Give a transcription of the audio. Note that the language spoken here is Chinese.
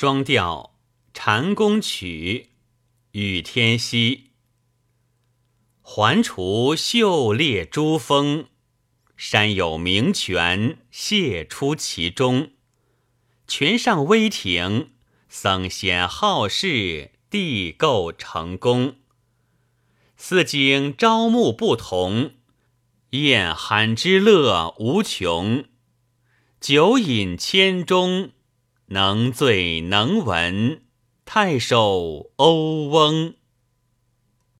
双调《禅宫曲》与天溪，环滁秀列珠峰，山有名泉泻出其中。泉上微亭，僧贤好事，地构成功。四景朝暮不同，宴酣之乐无穷。酒饮千钟。能醉能闻，太守欧翁。